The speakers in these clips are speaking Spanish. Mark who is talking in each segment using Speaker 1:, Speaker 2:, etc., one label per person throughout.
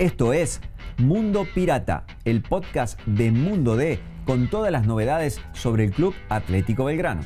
Speaker 1: Esto es Mundo Pirata, el podcast de Mundo D con todas las novedades sobre el Club Atlético Belgrano.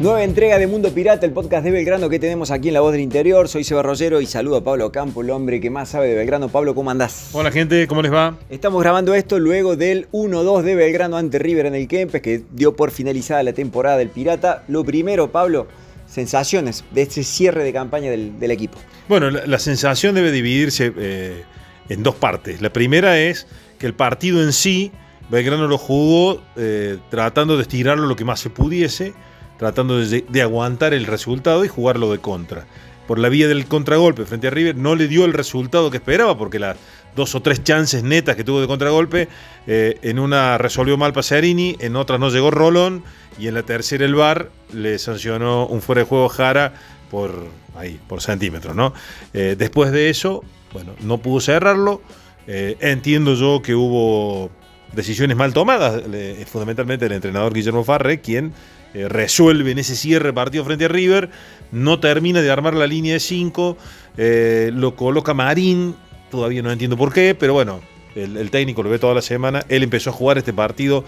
Speaker 1: Nueva entrega de Mundo Pirata, el podcast de Belgrano que tenemos aquí en La Voz del Interior. Soy Seba Rollero y saludo a Pablo Campo, el hombre que más sabe de Belgrano. Pablo, ¿cómo andás?
Speaker 2: Hola gente, ¿cómo les va?
Speaker 1: Estamos grabando esto luego del 1-2 de Belgrano ante River en el Kempes, que dio por finalizada la temporada del Pirata. Lo primero, Pablo, sensaciones de este cierre de campaña del, equipo.
Speaker 2: Bueno, la, sensación debe dividirse eh, en dos partes. La primera es que el partido en sí, Belgrano lo jugó eh, tratando de estirarlo lo que más se pudiese tratando de, aguantar el resultado y jugarlo de contra. Por la vía del contragolpe frente a River no le dio el resultado que esperaba porque las dos o tres chances netas que tuvo de contragolpe, eh, en una resolvió mal Pasarini, en otra no llegó Rolón y en la tercera el VAR le sancionó un fuera de juego Jara por ahí, por centímetros, ¿no? Eh, después de eso, bueno, no pudo cerrarlo. Eh, entiendo yo que hubo decisiones mal tomadas, fundamentalmente el entrenador Guillermo Farre, quien eh, resuelve en ese cierre partido frente a River, no termina de armar la línea de 5, eh, lo coloca Marín, todavía no entiendo por qué, pero bueno, el, técnico lo ve toda la semana, él empezó a jugar este partido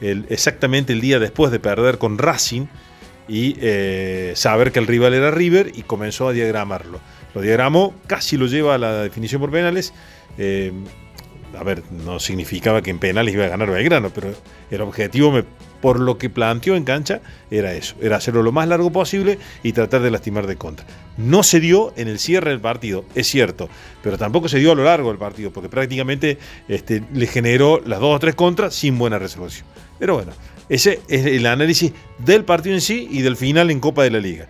Speaker 2: exactamente el día después de perder con Racing y eh, saber que el rival era River y comenzó a diagramarlo. Lo diagramó, casi lo lleva a la definición por penales. a ver, no significaba que en penales iba a ganar Belgrano, pero el objetivo me por lo que planteó en cancha, era eso, era hacerlo lo más largo posible y tratar de lastimar de contra. No se dio en el cierre del partido, es cierto, pero tampoco se dio a lo largo del partido, porque prácticamente este, le generó las dos o tres contras sin buena resolución. Pero bueno, ese es el análisis del partido en sí y del final en Copa de la Liga.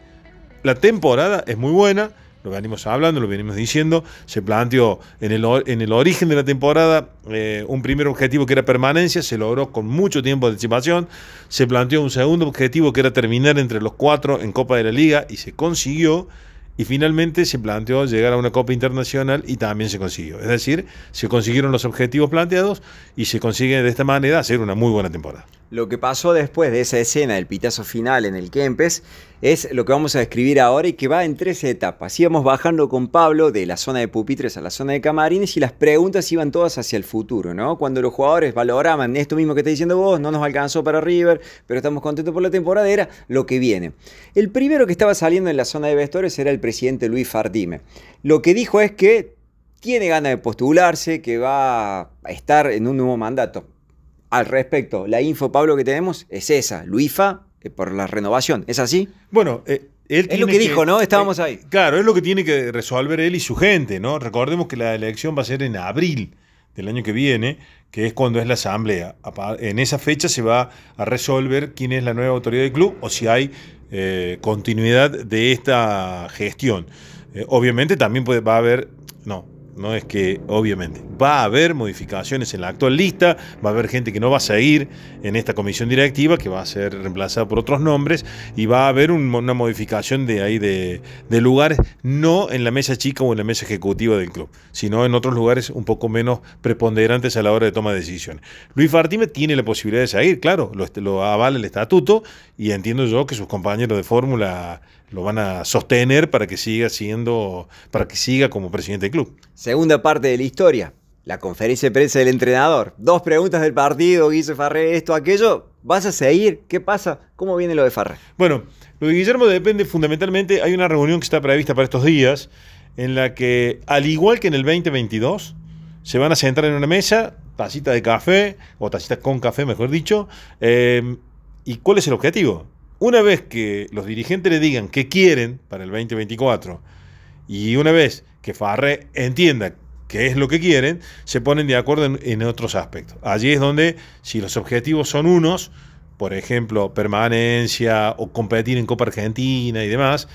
Speaker 2: La temporada es muy buena, lo venimos hablando, lo venimos diciendo, se planteó en el, en el origen de la temporada eh, un primer objetivo que era permanencia, se logró con mucho tiempo de anticipación, se planteó un segundo objetivo que era terminar entre los cuatro en Copa de la Liga y se consiguió, y finalmente se planteó llegar a una Copa Internacional y también se consiguió. Es decir, se consiguieron los objetivos planteados y se consigue de esta manera hacer una muy buena temporada.
Speaker 1: Lo que pasó después de esa escena del pitazo final en el Kempes es lo que vamos a describir ahora y que va en tres etapas. Íbamos bajando con Pablo de la zona de pupitres a la zona de camarines y las preguntas iban todas hacia el futuro, ¿no? Cuando los jugadores valoraban esto mismo que está diciendo vos, no nos alcanzó para River, pero estamos contentos por la temporada, era lo que viene. El primero que estaba saliendo en la zona de vestuarios era el presidente Luis Fardime. Lo que dijo es que tiene ganas de postularse, que va a estar en un nuevo mandato al respecto, la info, Pablo, que tenemos es esa, Luifa eh, por la renovación. ¿Es así?
Speaker 2: Bueno, eh, él
Speaker 1: es lo que, dijo, ¿no? Estábamos eh, ahí.
Speaker 2: Claro, es lo que tiene que resolver él y su gente, ¿no? Recordemos que la elección va a ser en abril del año que viene, que es cuando es la asamblea. En esa fecha se va a resolver quién es la nueva autoridad del club o si hay continuidad de esta gestión. obviamente también puede, va a haber, no, no es que, obviamente, va a haber modificaciones en la actual lista, va a haber gente que no va a seguir en esta comisión directiva, que va a ser reemplazada por otros nombres, y va a haber una modificación de ahí de, lugares, no en la mesa chica o en la mesa ejecutiva del club, sino en otros lugares un poco menos preponderantes a la hora de toma de decisiones. Luis Fartime tiene la posibilidad de seguir, claro, lo, lo avala el estatuto, y entiendo yo que sus compañeros de fórmula lo van a sostener para que siga siendo, para que siga como presidente del club.
Speaker 1: Segunda parte de la historia, la conferencia de prensa del entrenador. Dos preguntas del partido, Guillermo Farré, esto, aquello. ¿Vas a seguir? ¿Qué pasa? ¿Cómo viene lo de Farré?
Speaker 2: Bueno, lo de Guillermo depende fundamentalmente, hay una reunión que está prevista para estos días, en la que, al igual que en el 2022, se van a sentar en una mesa, tacita de café, o tacita con café, mejor dicho, eh, ¿y cuál es el objetivo? Una vez que los dirigentes le digan qué quieren para el 2024 y una vez que Farré entienda qué es lo que quieren, se ponen de acuerdo en, otros aspectos. Allí es donde, si los objetivos son unos, por ejemplo, permanencia o competir en Copa Argentina y demás,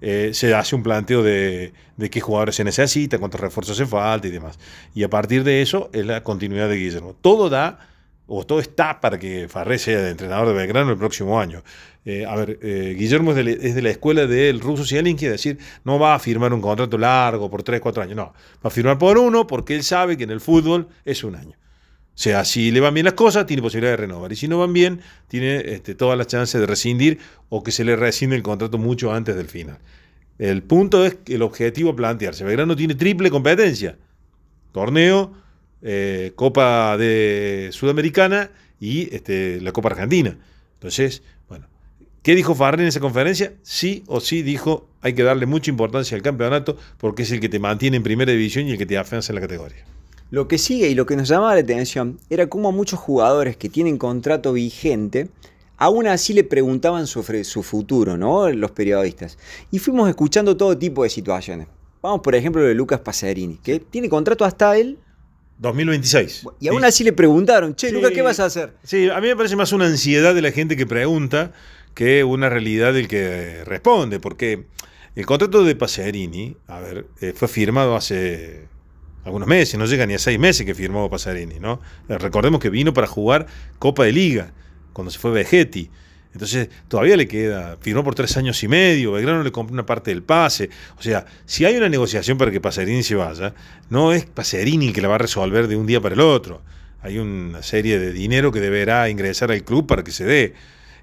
Speaker 2: eh, se hace un planteo de, de, qué jugadores se necesita, cuántos refuerzos se falta y demás. Y a partir de eso es la continuidad de Guillermo. Todo da o todo está para que Farré sea el entrenador de Belgrano el próximo año. Eh, a ver, eh, Guillermo es de, la escuela del ruso Zielinski, es decir, no va a firmar un contrato largo por 3, 4 años, no, va a firmar por uno porque él sabe que en el fútbol es un año. O sea, si le van bien las cosas, tiene posibilidad de renovar. Y si no van bien, tiene este, todas las chances de rescindir o que se le rescinde el contrato mucho antes del final. El punto es el objetivo plantearse. Belgrano tiene triple competencia. Torneo, eh, Copa de Sudamericana y este, la Copa Argentina. Entonces, bueno, ¿qué dijo Farrell en esa conferencia? Sí o sí dijo, hay que darle mucha importancia al campeonato porque es el que te mantiene en primera división y el que te afianza en la categoría.
Speaker 1: Lo que sigue y lo que nos llamaba la atención era cómo muchos jugadores que tienen contrato vigente, aún así le preguntaban sobre su futuro, ¿no? Los periodistas. Y fuimos escuchando todo tipo de situaciones. Vamos, por ejemplo, lo de Lucas Pacerini, que tiene contrato hasta él
Speaker 2: 2026.
Speaker 1: Y aún así le preguntaron, che, Lucas, ¿qué vas a hacer?
Speaker 2: Sí, a mí me parece más una ansiedad de la gente que pregunta que una realidad del que responde, porque el contrato de Pacerini, a ver, eh, fue firmado hace algunos meses, no llega ni a seis meses que firmó Pasarini, ¿no? Recordemos que vino para jugar Copa de Liga, cuando se fue Vegetti. Entonces, todavía le queda, firmó por tres años y medio, Belgrano le compró una parte del pase. O sea, si hay una negociación para que Pasarini se vaya, no es Pasarini el que la va a resolver de un día para el otro. Hay una serie de dinero que deberá ingresar al club para que se dé.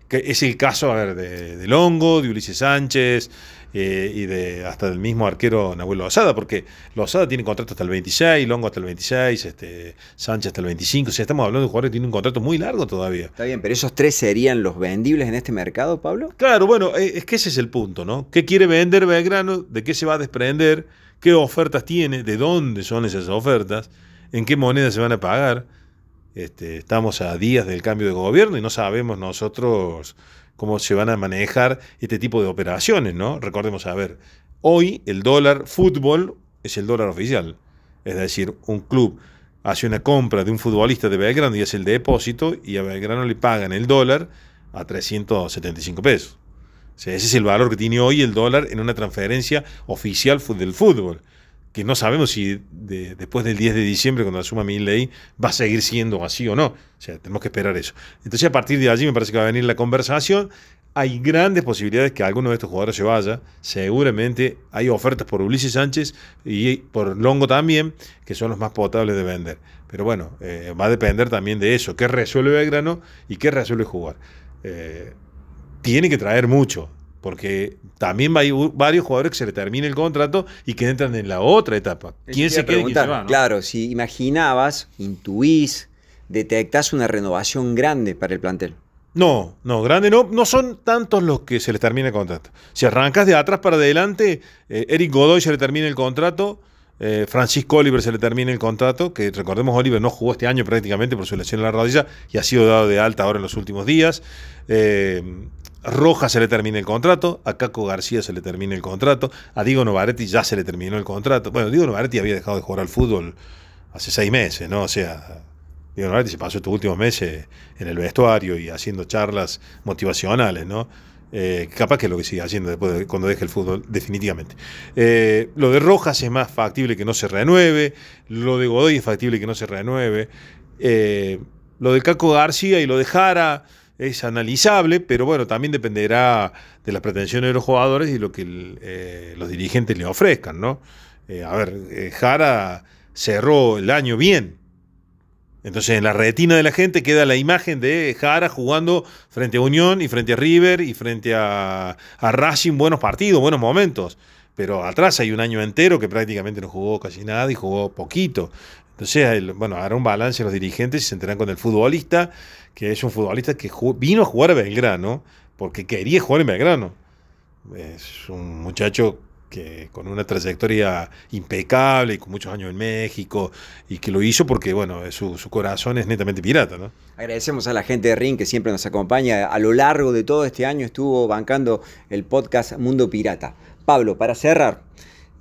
Speaker 2: Que es el caso, a ver, de, de Longo, de Ulises Sánchez, eh, y de hasta del mismo arquero Nahuel Lozada, porque Lozada tiene contrato hasta el 26, Longo hasta el 26, este, Sánchez hasta el 25, o sea, estamos hablando de un jugador que tiene un contrato muy largo todavía.
Speaker 1: Está bien, pero esos tres serían los vendibles en este mercado, Pablo.
Speaker 2: Claro, bueno, eh, es que ese es el punto, ¿no? ¿Qué quiere vender Belgrano? ¿De qué se va a desprender? ¿Qué ofertas tiene? ¿De dónde son esas ofertas? ¿En qué moneda se van a pagar? Este, estamos a días del cambio de gobierno y no sabemos nosotros cómo se van a manejar este tipo de operaciones, ¿no? Recordemos, a ver, hoy el dólar fútbol es el dólar oficial. Es decir, un club hace una compra de un futbolista de Belgrano y es el depósito y a Belgrano le pagan el dólar a 375 pesos. O sea, ese es el valor que tiene hoy el dólar en una transferencia oficial del fútbol que no sabemos si después del 10 de diciembre, cuando asuma mi ley, va a seguir siendo así o no. O sea, tenemos que esperar eso. Entonces, a partir de allí me parece que va a venir la conversación. Hay grandes posibilidades que alguno de estos jugadores se vaya. Seguramente hay ofertas por Ulises Sánchez y por Longo también, que son los más potables de vender. Pero bueno, eh, va a depender también de eso. ¿Qué resuelve Belgrano y qué resuelve jugar? Eh, tiene que traer mucho porque también hay varios jugadores que se le termina el contrato y que entran en la otra etapa.
Speaker 1: ¿Quién se queda y quién se va? Claro, si imaginabas, intuís, detectás una renovación grande para el plantel.
Speaker 2: No, no, grande no, no son tantos los que se les termina el contrato. Si arrancas de atrás para adelante, eh, Eric Godoy se le termina el contrato, eh, Francisco Oliver se le termina el contrato, que recordemos Oliver no jugó este año prácticamente por su lesión en la rodilla y ha sido dado de alta ahora en los últimos días. Eh, Roja se le termina el contrato, a Caco García se le termina el contrato, a Diego Novaretti ya se le terminó el contrato. Bueno, Diego Novaretti había dejado de jugar al fútbol hace seis meses, ¿no? O sea, Diego Novaretti se pasó estos últimos meses en el vestuario y haciendo charlas motivacionales, ¿no? Eh, capaz que es lo que sigue haciendo después cuando deje el fútbol, definitivamente. Eh, lo de Rojas es más factible que no se renueve, lo de Godoy es factible que no se renueve, eh, lo de Caco García y lo de Jara es analizable, pero bueno, también dependerá de las pretensiones de los jugadores y lo que eh, los dirigentes le ofrezcan, ¿no? Eh, a ver, eh, Jara cerró el año bien. Entonces en la retina de la gente queda la imagen de Jara jugando frente a Unión y frente a River y frente a, a Racing buenos partidos, buenos momentos. Pero atrás hay un año entero que prácticamente no jugó casi nada y jugó poquito. Entonces, bueno, hará un balance los dirigentes y se enteran con el futbolista, que es un futbolista que vino a jugar a Belgrano porque quería jugar en Belgrano. Es un muchacho que con una trayectoria impecable y con muchos años en México y que lo hizo porque, bueno, su, su corazón es netamente pirata, ¿no?
Speaker 1: Agradecemos a la gente de Ring que siempre nos acompaña. A lo largo de todo este año estuvo bancando el podcast Mundo Pirata. Pablo, para cerrar,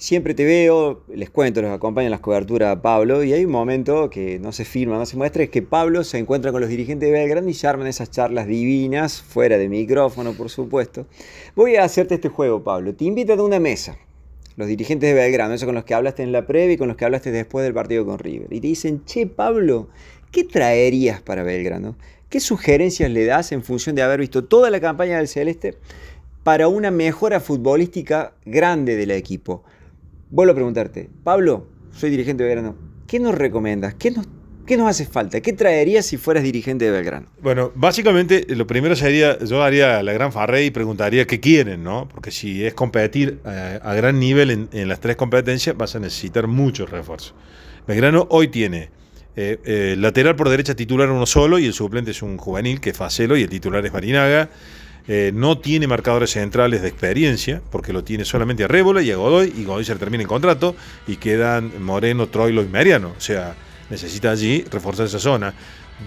Speaker 1: siempre te veo, les cuento, los acompañan las coberturas a Pablo, y hay un momento que no se firma, no se muestra, es que Pablo se encuentra con los dirigentes de Belgrano y se arman esas charlas divinas, fuera de micrófono, por supuesto. Voy a hacerte este juego, Pablo. Te invitan a una mesa, los dirigentes de Belgrano, esos con los que hablaste en la previa y con los que hablaste después del partido con River, y te dicen, che, Pablo, ¿qué traerías para Belgrano? ¿Qué sugerencias le das en función de haber visto toda la campaña del Celeste para una mejora futbolística grande del equipo? Vuelvo a preguntarte, Pablo, soy dirigente de verano, ¿qué nos recomiendas? ¿Qué nos ¿Qué nos hace falta? ¿Qué traerías si fueras dirigente de Belgrano?
Speaker 2: Bueno, básicamente lo primero sería, yo haría la gran farré y preguntaría qué quieren, ¿no? Porque si es competir a, gran nivel en, las tres competencias, vas a necesitar muchos refuerzos. Belgrano hoy tiene eh, eh, lateral por derecha titular uno solo y el suplente es un juvenil que es Facelo y el titular es Marinaga. Eh, no tiene marcadores centrales de experiencia, porque lo tiene solamente a Rébola y a Godoy, y Godoy se termina en contrato, y quedan Moreno, Troilo y Mariano. O sea, necesita allí reforzar esa zona.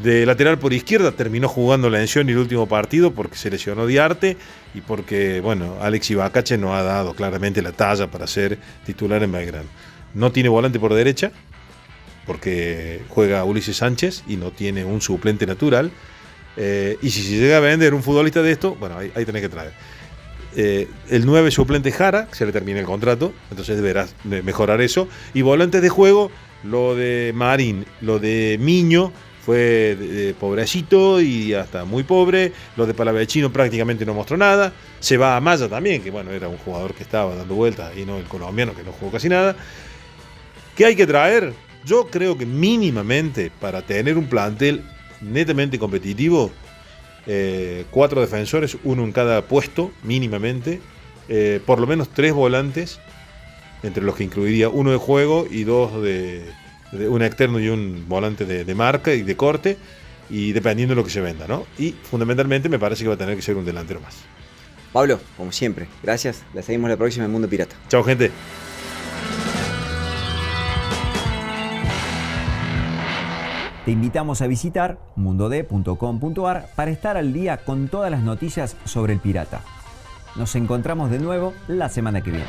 Speaker 2: De lateral por izquierda terminó jugando la en el último partido porque se lesionó Diarte y porque, bueno, Alex Ibacache no ha dado claramente la talla para ser titular en Belgrano. No tiene volante por derecha porque juega Ulises Sánchez y no tiene un suplente natural. Eh, y si se llega a vender un futbolista de esto, bueno, ahí, tenés que traer. Eh, el 9 suplente Jara, se le termina el contrato, entonces deberás mejorar eso. Y volantes de juego, lo de Marín, lo de Miño fue pobrecito y hasta muy pobre. Lo de Palavecino prácticamente no mostró nada. Se va a Maya también, que bueno, era un jugador que estaba dando vueltas y no el colombiano que no jugó casi nada. ¿Qué hay que traer? Yo creo que mínimamente para tener un plantel netamente competitivo, eh, cuatro defensores, uno en cada puesto, mínimamente, eh, por lo menos tres volantes entre los que incluiría uno de juego y dos de, un externo y un volante de, marca y de corte, y dependiendo de lo que se venda, ¿no? Y fundamentalmente me parece que va a tener que ser un delantero más.
Speaker 1: Pablo, como siempre, gracias. La seguimos la próxima en Mundo Pirata.
Speaker 2: Chao, gente.
Speaker 3: Te invitamos a visitar mundod.com.ar para estar al día con todas las noticias sobre el pirata. Nos encontramos de nuevo la semana que viene.